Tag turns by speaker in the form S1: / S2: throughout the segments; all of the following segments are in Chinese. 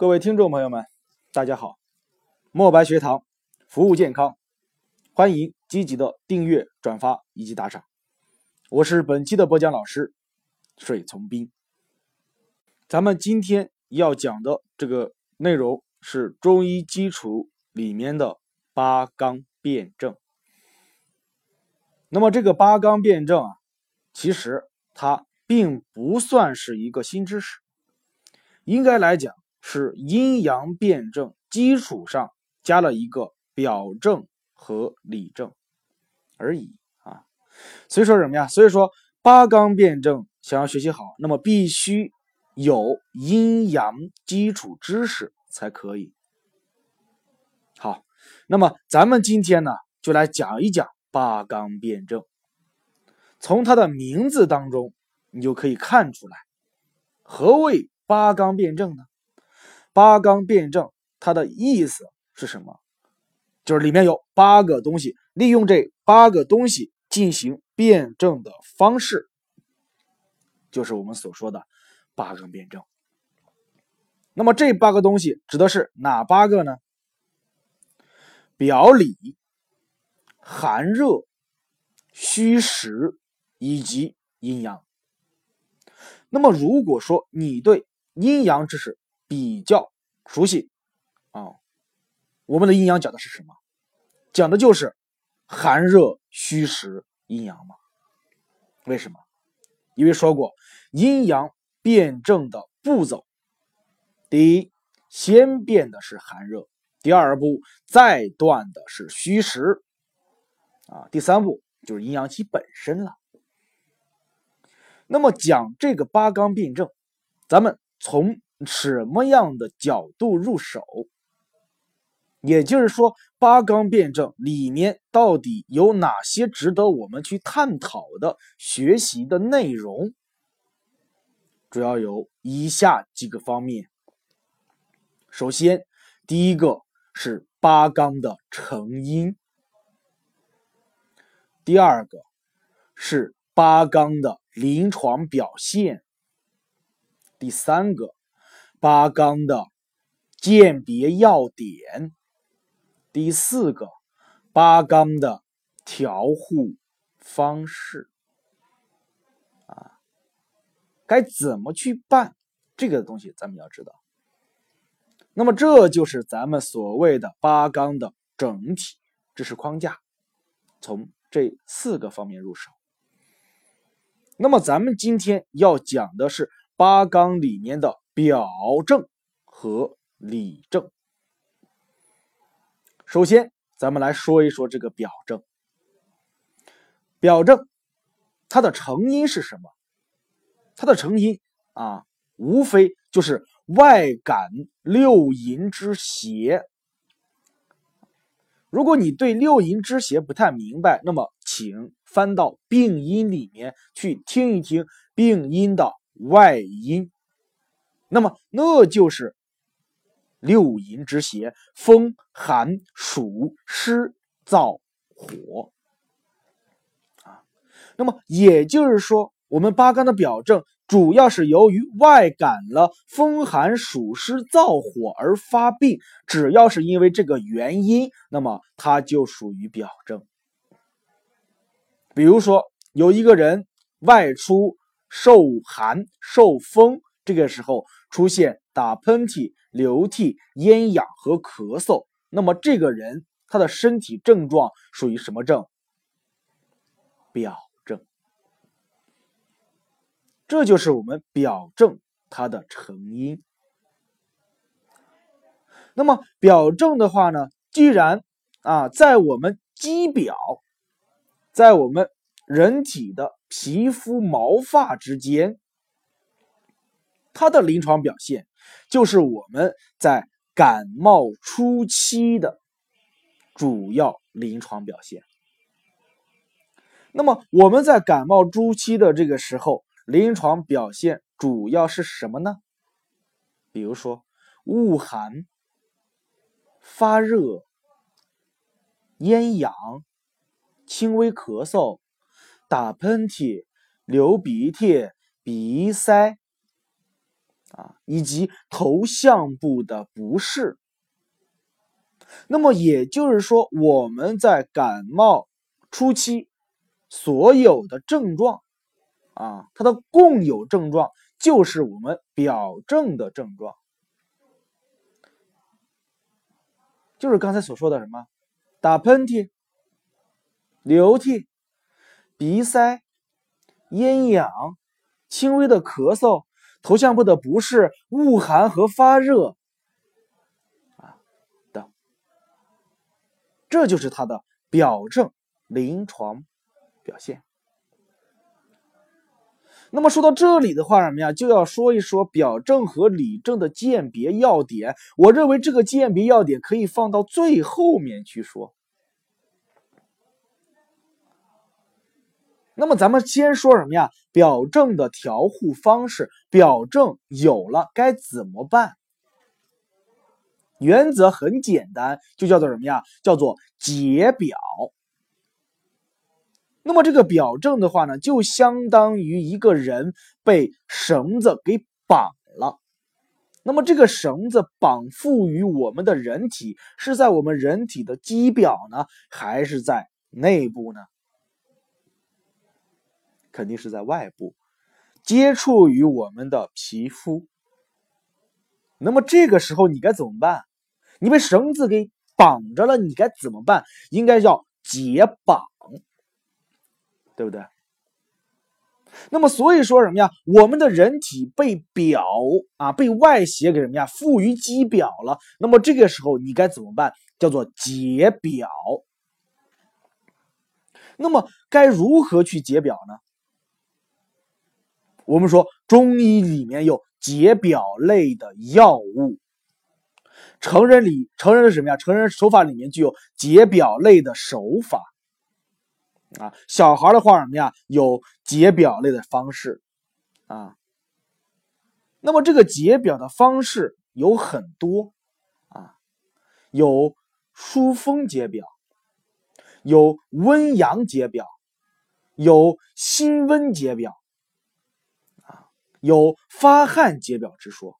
S1: 各位听众朋友们，大家好！墨白学堂服务健康，欢迎积极的订阅、转发以及打赏。我是本期的播讲老师水从兵。咱们今天要讲的这个内容是中医基础里面的八纲辩证。那么这个八纲辩证啊，其实它并不算是一个新知识，应该来讲。是阴阳辩证基础上加了一个表证和里证而已啊，所以说什么呀？所以说八纲辩证想要学习好，那么必须有阴阳基础知识才可以。好，那么咱们今天呢，就来讲一讲八纲辩证。从它的名字当中，你就可以看出来，何谓八纲辩证呢？八纲辩证，它的意思是什么？就是里面有八个东西，利用这八个东西进行辩证的方式，就是我们所说的八纲辩证。那么这八个东西指的是哪八个呢？表里、寒热、虚实以及阴阳。那么如果说你对阴阳知识，比较熟悉啊，我们的阴阳讲的是什么？讲的就是寒热虚实阴阳嘛。为什么？因为说过阴阳辩证的步骤，第一，先变的是寒热；第二步，再断的是虚实啊；第三步就是阴阳气本身了。那么讲这个八纲辩证，咱们从。什么样的角度入手？也就是说，八纲辩证里面到底有哪些值得我们去探讨的学习的内容？主要有以下几个方面。首先，第一个是八纲的成因；第二个是八纲的临床表现；第三个。八纲的鉴别要点，第四个，八纲的调护方式，啊，该怎么去办这个东西，咱们要知道。那么这就是咱们所谓的八纲的整体知识框架，从这四个方面入手。那么咱们今天要讲的是八纲里面的。表证和里证。首先，咱们来说一说这个表证。表证它的成因是什么？它的成因啊，无非就是外感六淫之邪。如果你对六淫之邪不太明白，那么请翻到病因里面去听一听病因的外因。那么，那就是六淫之邪：风、寒、暑、湿、燥、火啊。那么也就是说，我们八纲的表证主要是由于外感了风、寒、暑、湿、燥、火而发病。只要是因为这个原因，那么它就属于表证。比如说，有一个人外出受寒、受风，这个时候。出现打喷嚏、流涕、咽痒和咳嗽，那么这个人他的身体症状属于什么症？表症。这就是我们表症它的成因。那么表症的话呢，既然啊，在我们肌表，在我们人体的皮肤毛发之间。它的临床表现就是我们在感冒初期的主要临床表现。那么我们在感冒初期的这个时候，临床表现主要是什么呢？比如说恶寒、发热、咽痒、轻微咳嗽、打喷嚏、流鼻涕、鼻塞。啊，以及头项部的不适。那么也就是说，我们在感冒初期所有的症状啊，它的共有症状就是我们表症的症状，就是刚才所说的什么打喷嚏、流涕、鼻塞、咽痒、轻微的咳嗽、头项部的不适、恶寒和发热。啊，等这就是它的表症临床表现。那么说到这里的话，什么呀，就要说一说表症和里症的鉴别要点。我认为这个鉴别要点可以放到最后面去说。那么咱们先说什么呀？表症的调护方式，表症有了该怎么办？原则很简单，就叫做什么呀？叫做解表。那么这个表症的话呢，就相当于一个人被绳子给绑了。那么这个绳子绑缚于我们的人体，是在我们人体的肌表呢，还是在内部呢？肯定是在外部，接触于我们的皮肤。那么这个时候你该怎么办？你被绳子给绑着了，你该怎么办？应该叫解绑，对不对？那么所以说什么呀？我们的人体被表啊，被外邪给什么呀？赋予肌表了。那么这个时候你该怎么办？叫做解表。那么该如何去解表呢？我们说中医里面有解表类的药物。成人里，成人是什么呀？成人手法里面具有解表类的手法啊。小孩的话什么呀？有解表类的方式啊。那么这个解表的方式有很多啊，有疏风解表，有温阳解表，有辛温解表，有发汗解表之说。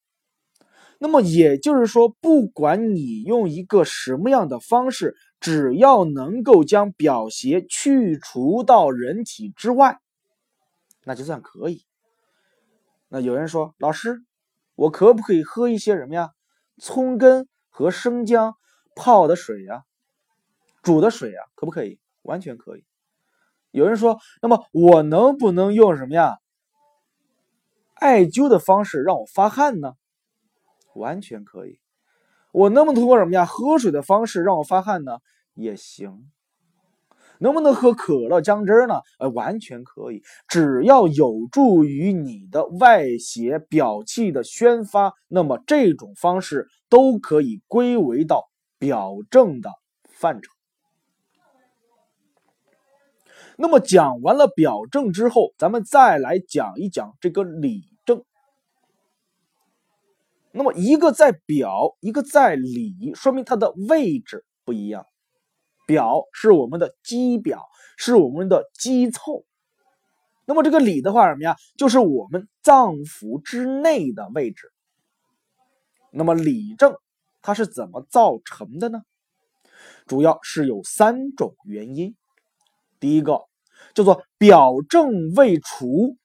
S1: 那么也就是说，不管你用一个什么样的方式，只要能够将表邪去除到人体之外，那就算可以。那有人说，老师，我可不可以喝一些什么呀？葱根和生姜泡的水呀，煮的水呀，可不可以？完全可以。有人说，那么我能不能用什么呀？艾灸的方式让我发汗呢？完全可以，我能不能通过什么呀？喝水的方式让我发汗呢？也行。能不能喝可乐姜汁呢？呃，完全可以，只要有助于你的外邪表气的宣发，那么这种方式都可以归为到表症的范畴。那么讲完了表症之后，咱们再来讲一讲这个里。那么一个在表，一个在里，说明它的位置不一样。表是我们的肌表，是我们的肌凑。那么这个里的话，什么呀？就是我们脏腑之内的位置。那么里症它是怎么造成的呢？主要是有三种原因。第一个叫做表症未除，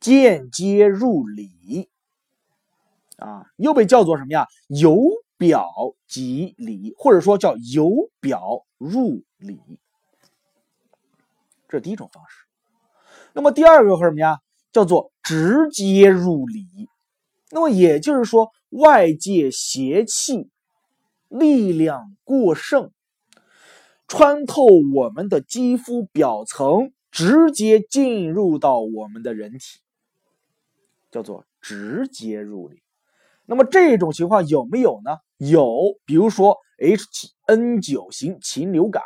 S1: 间接入里。啊，又被叫做什么呀？由表及里，或者说叫由表入里，这是第一种方式。那么第二个是什么呀？叫做直接入里。那么也就是说，外界邪气力量过盛，穿透我们的肌肤表层，直接进入到我们的人体，叫做直接入里。那么这种情况有没有呢？有，比如说 H7N9 型禽流感。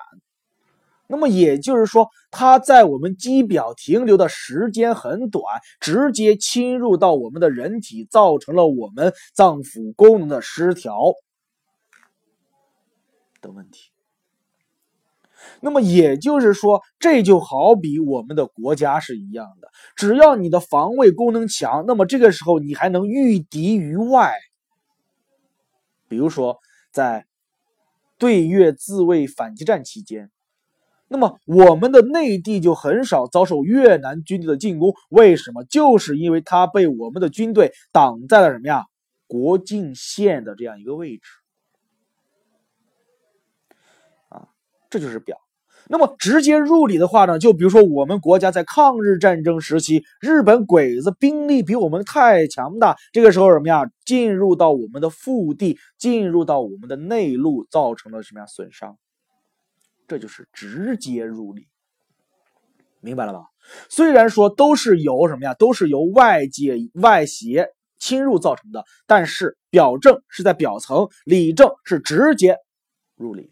S1: 那么也就是说，它在我们肌表停留的时间很短，直接侵入到我们的人体，造成了我们脏腑功能的失调的问题。那么也就是说，这就好比我们的国家是一样的，只要你的防卫功能强，那么这个时候你还能御敌于外。比如说，在对越自卫反击战期间，那么我们的内地就很少遭受越南军队的进攻。为什么？就是因为它被我们的军队挡在了什么呀？国境线的这样一个位置。啊，这就是表。那么直接入里的话呢，就比如说我们国家在抗日战争时期，日本鬼子兵力比我们太强大，这个时候什么呀，进入到我们的腹地，进入到我们的内陆，造成了什么呀损伤？这就是直接入里，明白了吧？虽然说都是由什么呀，都是由外界外邪侵入造成的，但是表证是在表层，里证是直接入里。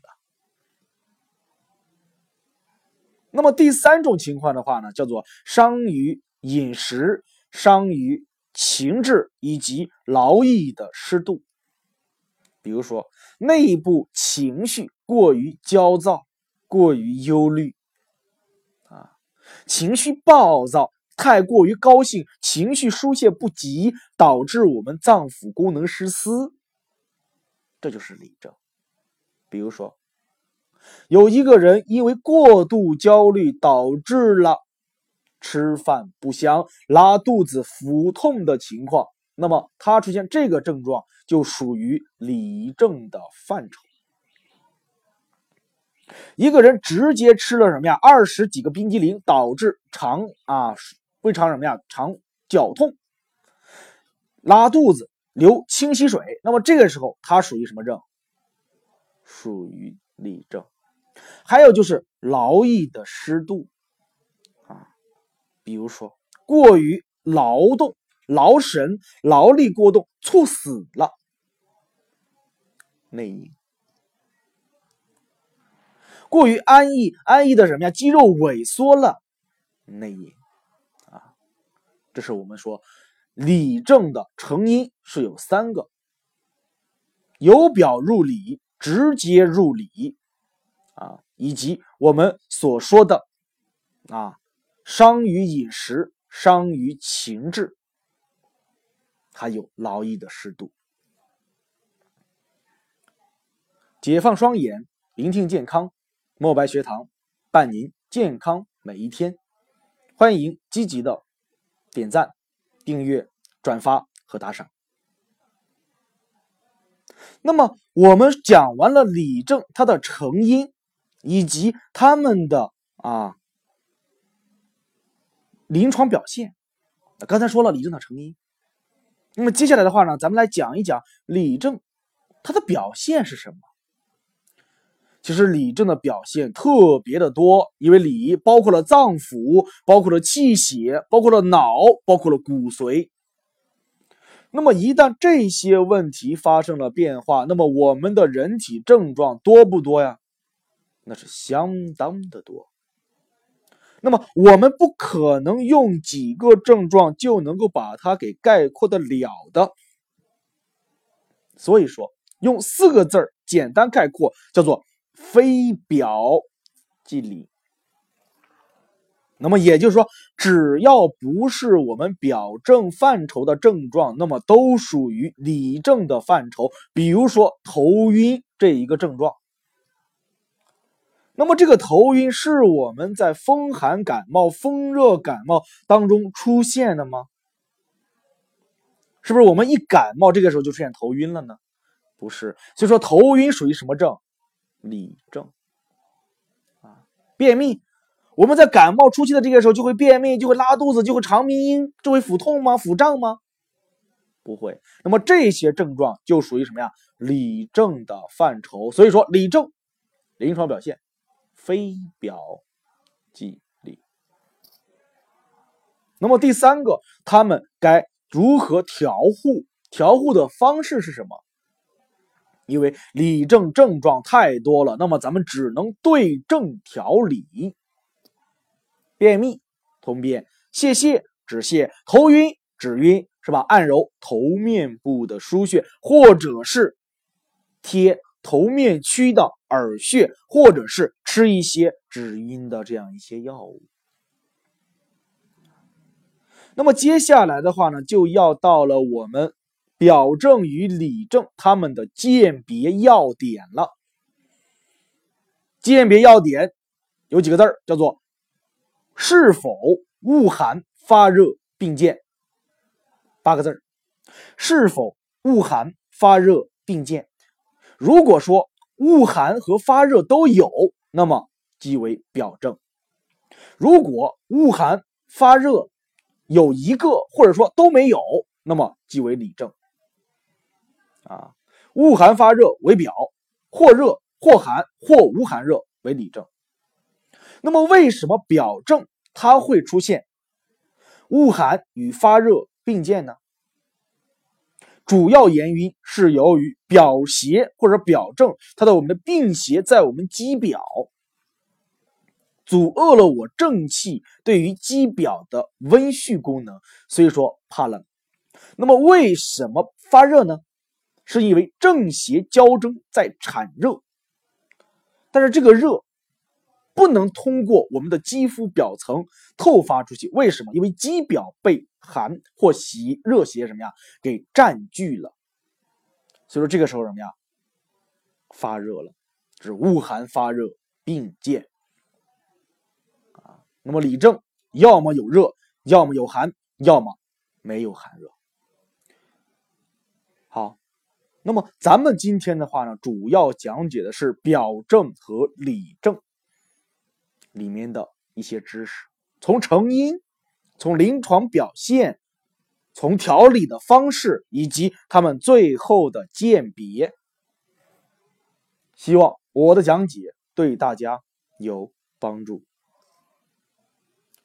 S1: 那么第三种情况的话呢，叫做伤于饮食、伤于情志以及劳逸的适度。比如说，内部情绪过于焦躁、过于忧虑，啊，情绪暴躁，太过于高兴，情绪疏泄不及，导致我们脏腑功能失司，这就是里症。比如说。有一个人因为过度焦虑导致了吃饭不香、拉肚子、腹痛的情况，那么他出现这个症状就属于里症的范畴。一个人直接吃了什么呀？二十几个冰激凌，导致肠啊胃肠什么呀？肠绞痛、拉肚子、流清稀水，那么这个时候他属于什么症？属于里症。还有就是劳逸的湿度啊，比如说过于劳动、劳神、劳力过动，猝死了，内因；过于安逸，安逸的什么呀？肌肉萎缩了，内因啊。这是我们说里症的成因是有三个：由表入里，直接入里。啊，以及我们所说的啊，伤于饮食，伤于情志，还有劳逸的适度。解放双眼，聆听健康，墨白学堂伴您健康每一天。欢迎积极的点赞、订阅、转发和打赏。那么，我们讲完了理症它的成因。以及他们的啊临床表现，刚才说了李症的成因，那么接下来的话呢，咱们来讲一讲李症它的表现是什么。其实李症的表现特别的多，因为李包括了脏腑，包括了气血，包括了脑，包括了骨髓。那么一旦这些问题发生了变化，那么我们的人体症状多不多呀？那是相当的多，那么我们不可能用几个症状就能够把它给概括的了的，所以说用四个字儿简单概括，叫做非表即里。那么也就是说，只要不是我们表症范畴的症状，那么都属于里症的范畴。比如说头晕这一个症状。那么这个头晕是我们在风寒感冒、风热感冒当中出现的吗？是不是我们一感冒，这个时候就出现头晕了呢？不是，所以说头晕属于什么症？里症啊。便秘，我们在感冒初期的这个时候就会便秘，就会拉肚子，就会肠鸣音，就会腹痛吗？腹胀吗？不会。那么这些症状就属于什么呀？里症的范畴。所以说里症临床表现。非表即里。那么第三个，他们该如何调护？调护的方式是什么？因为里症症状太多了，那么咱们只能对症调理。便秘通便，泄泻止泻，头晕止晕，是吧？按揉头面部的腧穴，或者是贴头面区的耳穴，或者是吃一些止晕的这样一些药物。那么接下来的话呢，就要到了我们表证与里证它们的鉴别要点了。鉴别要点有几个字儿，叫做是否恶寒发热并见，八个字儿，是否恶寒发热并见。如果说恶寒和发热都有，那么即为表证；如果恶寒发热，有一个或者说都没有，那么即为里证。啊，恶寒发热为表，或热或寒或无寒热为里证。那么为什么表证它会出现恶寒与发热并见呢？主要原因是由于表邪或者表证它的我们的病邪在我们肌表。阻遏了我正气对于肌表的温煦功能，所以说怕冷。那么为什么发热呢？是因为正邪交争在产热，但是这个热不能通过我们的肌肤表层透发出去。为什么？因为肌表被寒或邪热邪什么呀给占据了。所以说这个时候什么呀发热了，是恶寒发热并见。那么里证要么有热，要么有寒，要么没有寒热。好，那么咱们今天的话呢，主要讲解的是表证和里证里面的一些知识，从成因、从临床表现、从调理的方式，以及他们最后的鉴别。希望我的讲解对大家有帮助。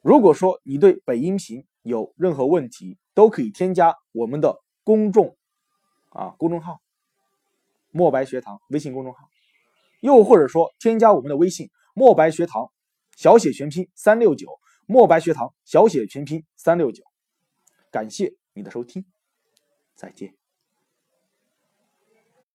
S1: 如果说你对本音频有任何问题，都可以添加我们的公众啊公众号“墨白学堂”微信公众号，又或者说添加我们的微信“墨白学堂”小写全拼三六九，“墨白学堂”小写全拼三六九。感谢你的收听，再见。